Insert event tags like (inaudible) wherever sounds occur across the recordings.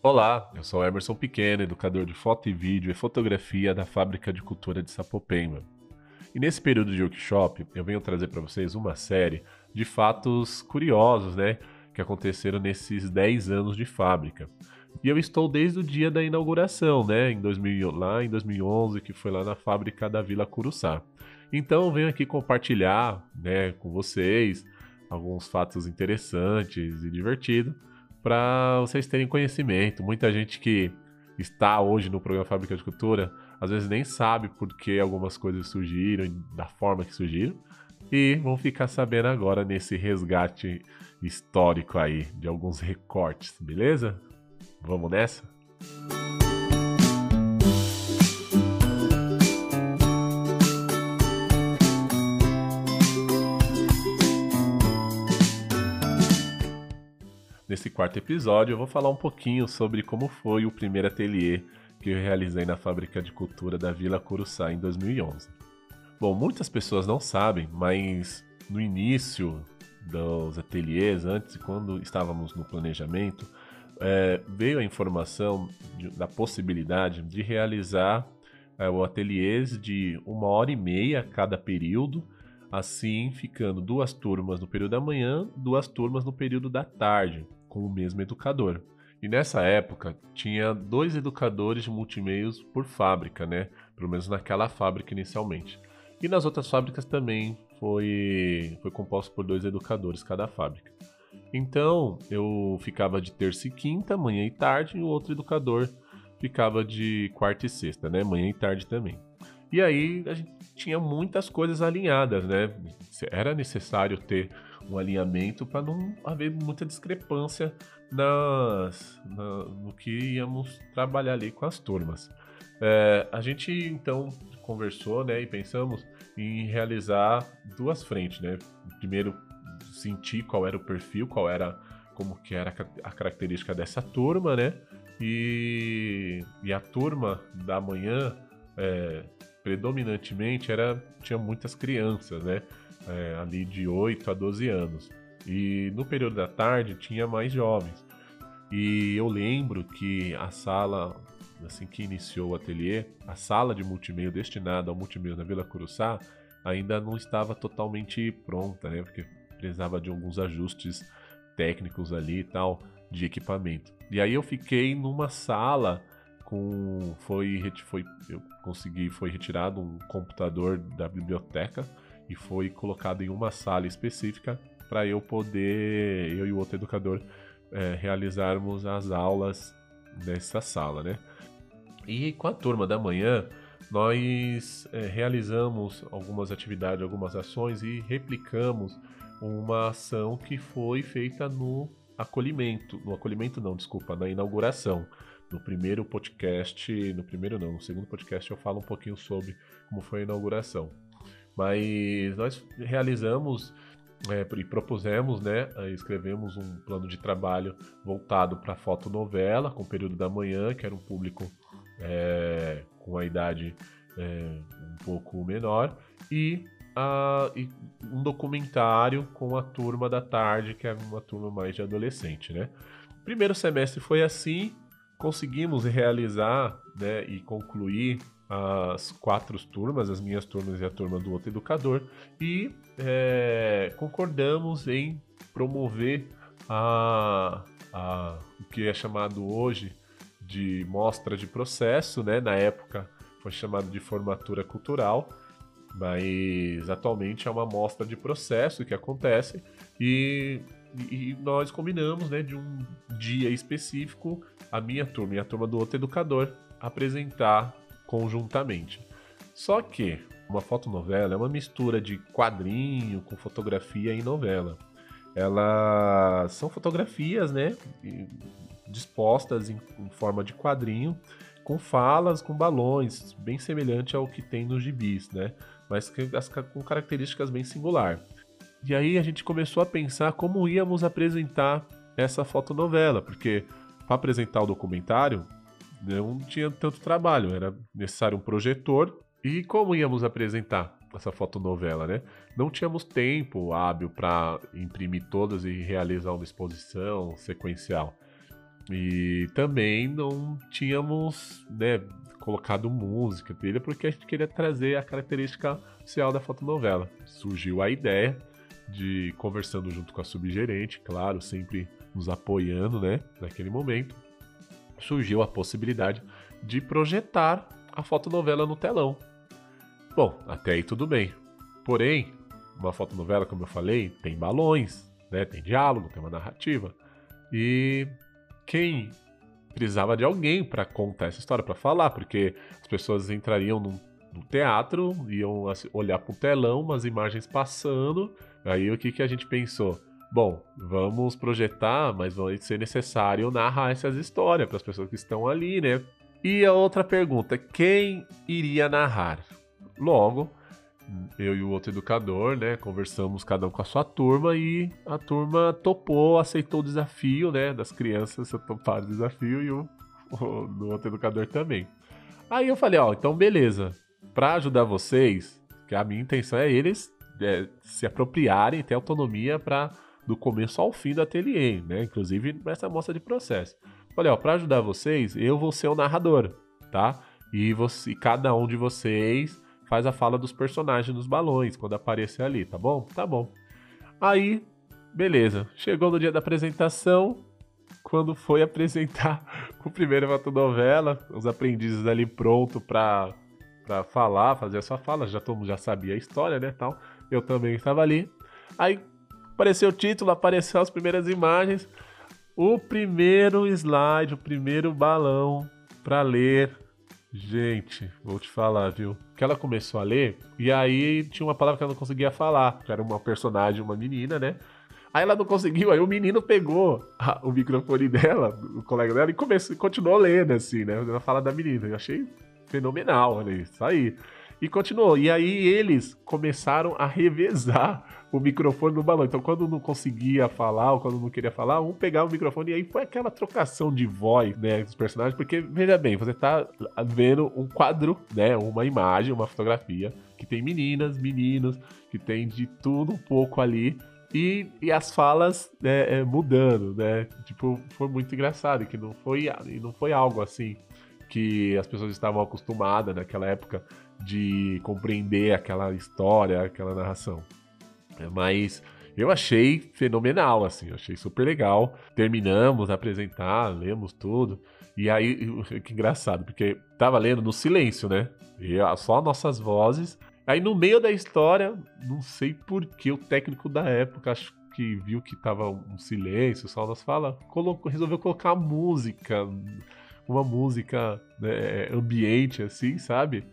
Olá, eu sou Emerson Pequeno, educador de foto e vídeo e fotografia da Fábrica de Cultura de Sapopemba. E nesse período de workshop, eu venho trazer para vocês uma série de fatos curiosos, né, que aconteceram nesses 10 anos de fábrica. E eu estou desde o dia da inauguração, né, em 2000, lá em 2011, que foi lá na fábrica da Vila Curuçá. Então eu venho aqui compartilhar, né, com vocês alguns fatos interessantes e divertidos para vocês terem conhecimento. Muita gente que está hoje no programa Fábrica de Cultura às vezes nem sabe por que algumas coisas surgiram, da forma que surgiram, e vão ficar sabendo agora nesse resgate histórico aí de alguns recortes, beleza? Vamos nessa? Nesse quarto episódio, eu vou falar um pouquinho sobre como foi o primeiro ateliê que eu realizei na Fábrica de Cultura da Vila Curuçá em 2011. Bom, muitas pessoas não sabem, mas no início dos ateliês, antes, quando estávamos no planejamento, é, veio a informação de, da possibilidade de realizar é, o ateliês de uma hora e meia cada período, assim ficando duas turmas no período da manhã, duas turmas no período da tarde com o mesmo educador. E nessa época tinha dois educadores de multimeios por fábrica, né? Pelo menos naquela fábrica inicialmente. E nas outras fábricas também foi, foi composto por dois educadores cada fábrica. Então eu ficava de terça e quinta, manhã e tarde, e o outro educador ficava de quarta e sexta, né? Manhã e tarde também. E aí a gente tinha muitas coisas alinhadas, né? Era necessário ter um alinhamento para não haver muita discrepância nas, na, no que íamos trabalhar ali com as turmas. É, a gente então conversou né, e pensamos em realizar duas frentes. Né? Primeiro, sentir qual era o perfil, qual era como que era a característica dessa turma, né? E, e a turma da manhã é, predominantemente era tinha muitas crianças, né? É, ali de 8 a 12 anos. E no período da tarde tinha mais jovens. E eu lembro que a sala, assim que iniciou o ateliê, a sala de multimeio destinada ao multimeio na Vila Curuçá ainda não estava totalmente pronta, né? Porque precisava de alguns ajustes técnicos ali e tal de equipamento. E aí eu fiquei numa sala com foi foi eu consegui foi retirado um computador da biblioteca e foi colocado em uma sala específica para eu poder, eu e o outro educador, é, realizarmos as aulas nessa sala, né? E com a turma da manhã, nós é, realizamos algumas atividades, algumas ações e replicamos uma ação que foi feita no acolhimento, no acolhimento não, desculpa, na inauguração. No primeiro podcast, no primeiro não, no segundo podcast eu falo um pouquinho sobre como foi a inauguração. Mas nós realizamos é, e propusemos, né, escrevemos um plano de trabalho voltado para fotonovela, com o período da manhã, que era um público é, com a idade é, um pouco menor, e, a, e, um documentário com a turma da tarde, que era uma turma mais de adolescente, né. Primeiro semestre foi assim, conseguimos realizar né, e concluir as quatro turmas, as minhas turmas e a turma do outro educador, e é, concordamos em promover a, a, o que é chamado hoje de mostra de processo, né? Na época foi chamado de formatura cultural, mas atualmente é uma mostra de processo que acontece e, e nós combinamos, né, de um dia específico a minha turma e a turma do outro educador apresentar conjuntamente. Só que uma fotonovela é uma mistura de quadrinho com fotografia e novela. Elas são fotografias, né, dispostas em, forma de quadrinho, com falas, com balões, bem semelhante ao que tem nos gibis, né, mas com características bem singular. E aí a gente começou a pensar como íamos apresentar essa fotonovela, porque para apresentar o documentário não tinha tanto trabalho, era necessário um projetor. E como íamos apresentar essa fotonovela, né? Não tínhamos tempo hábil para imprimir todas e realizar uma exposição sequencial. E também não tínhamos né, colocado música dele porque a gente queria trazer a característica social da fotonovela. Surgiu a ideia de conversando junto com a subgerente, claro, sempre nos apoiando, né, naquele momento. Surgiu a possibilidade de projetar a fotonovela no telão. Bom, até aí tudo bem. Porém, uma fotonovela, como eu falei, tem balões, né? Tem diálogo, tem uma narrativa. E quem precisava de alguém para contar essa história, para falar, porque as pessoas entrariam no, no teatro, iam olhar para o telão, umas imagens passando. Aí o que, que a gente pensou? Bom, vamos projetar, mas vai ser necessário narrar essas histórias para as pessoas que estão ali, né? E a outra pergunta: quem iria narrar? Logo, eu e o outro educador, né, conversamos cada um com a sua turma e a turma topou, aceitou o desafio, né, das crianças toparam o desafio e o, o outro educador também. Aí eu falei, ó, então beleza, para ajudar vocês, que a minha intenção é eles é, se apropriarem, ter autonomia para do começo ao fim do ateliê, né, inclusive nessa mostra de processo. Ó, para ajudar vocês, eu vou ser o narrador, tá? E você, cada um de vocês faz a fala dos personagens nos balões quando aparecer ali, tá bom? Tá bom. Aí, beleza. Chegou no dia da apresentação, quando foi (laughs) apresentar o primeiro fotonovela, os aprendizes ali pronto pra, pra falar, fazer a sua fala, já todo mundo já sabia a história, né, tal. Eu também estava ali. Aí apareceu o título, apareceram as primeiras imagens, o primeiro slide, o primeiro balão para ler Gente, vou te falar, viu? Que ela começou a ler e aí tinha uma palavra que ela não conseguia falar, era uma personagem, uma menina, né? Aí ela não conseguiu, aí o menino pegou a, o microfone dela, o colega dela, e começou, continuou lendo, assim, né? Ela fala da menina. Eu achei fenomenal, olha isso aí. E continuou. E aí eles começaram a revezar o microfone no balão. Então, quando não conseguia falar ou quando não queria falar, um pegava o microfone e aí foi aquela trocação de voz, né, dos personagens. Porque, veja bem, você tá vendo um quadro, né, uma imagem, uma fotografia, que tem meninas, meninos, que tem de tudo um pouco ali. E, e as falas né, é, mudando, né? Tipo, foi muito engraçado, que não foi, não foi algo assim que as pessoas estavam acostumadas naquela época de compreender aquela história, aquela narração. Mas eu achei fenomenal, assim, achei super legal. Terminamos apresentar, lemos tudo. E aí, que engraçado, porque tava lendo no silêncio, né? E só nossas vozes. Aí no meio da história, não sei por que o técnico da época, acho que viu que tava um silêncio, só nas fala, colocou, resolveu colocar música, uma música né, ambiente, assim, sabe?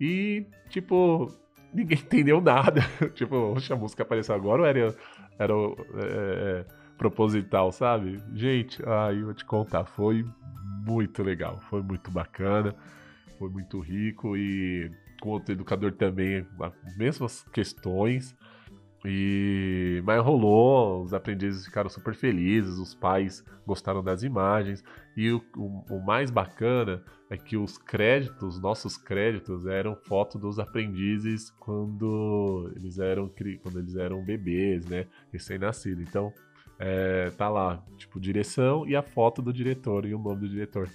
E, tipo, ninguém (laughs) entendeu nada. tipo, a música apareceu agora ou era, era é, é, proposital, sabe? Gente, aí eu vou te contar, foi muito legal, foi muito bacana, foi muito rico e com outro educador também, as mesmas questões. E mas rolou, os aprendizes ficaram super felizes, os pais gostaram das imagens e o, o, o, mais bacana é que os créditos, nossos créditos, eram foto dos aprendizes quando eles eram quando eles eram bebês, né, recém-nascido. Então é, tá lá, tipo direção e a foto do diretor e o nome do diretor,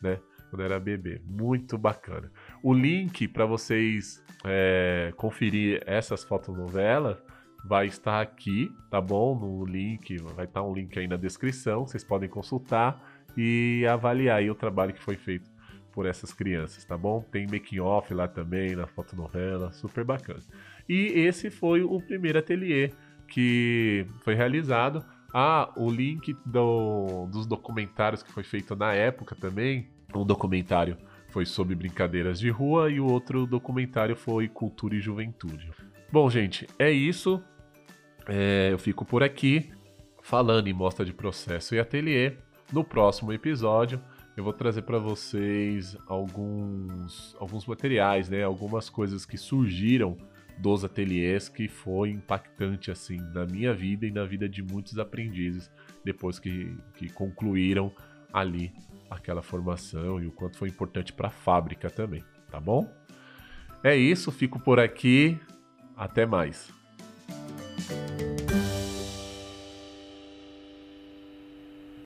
né, quando era bebê. Muito bacana. O link para vocês é, conferir essas fotonovelas vai estar aqui, tá bom? No link, vai estar um link aí na descrição, vocês podem consultar e avaliar aí o trabalho que foi feito por essas crianças, tá bom? Tem making off lá também na fotonovela, super bacana. E esse foi o primeiro ateliê que foi realizado. Ah, o link do, dos documentários que foi feito na época também. Um documentário foi sobre brincadeiras de rua e o outro documentário foi cultura e juventude. Bom, gente, é isso. É, eu fico por aqui falando em mostra de processo e ateliê. No próximo episódio, eu vou trazer para vocês alguns, alguns materiais, né? Algumas coisas que surgiram dos ateliês que foi impactante assim na minha vida e na vida de muitos aprendizes depois que, que concluíram ali aquela formação e o quanto foi importante para a fábrica também, tá bom? É isso, fico por aqui. Até mais.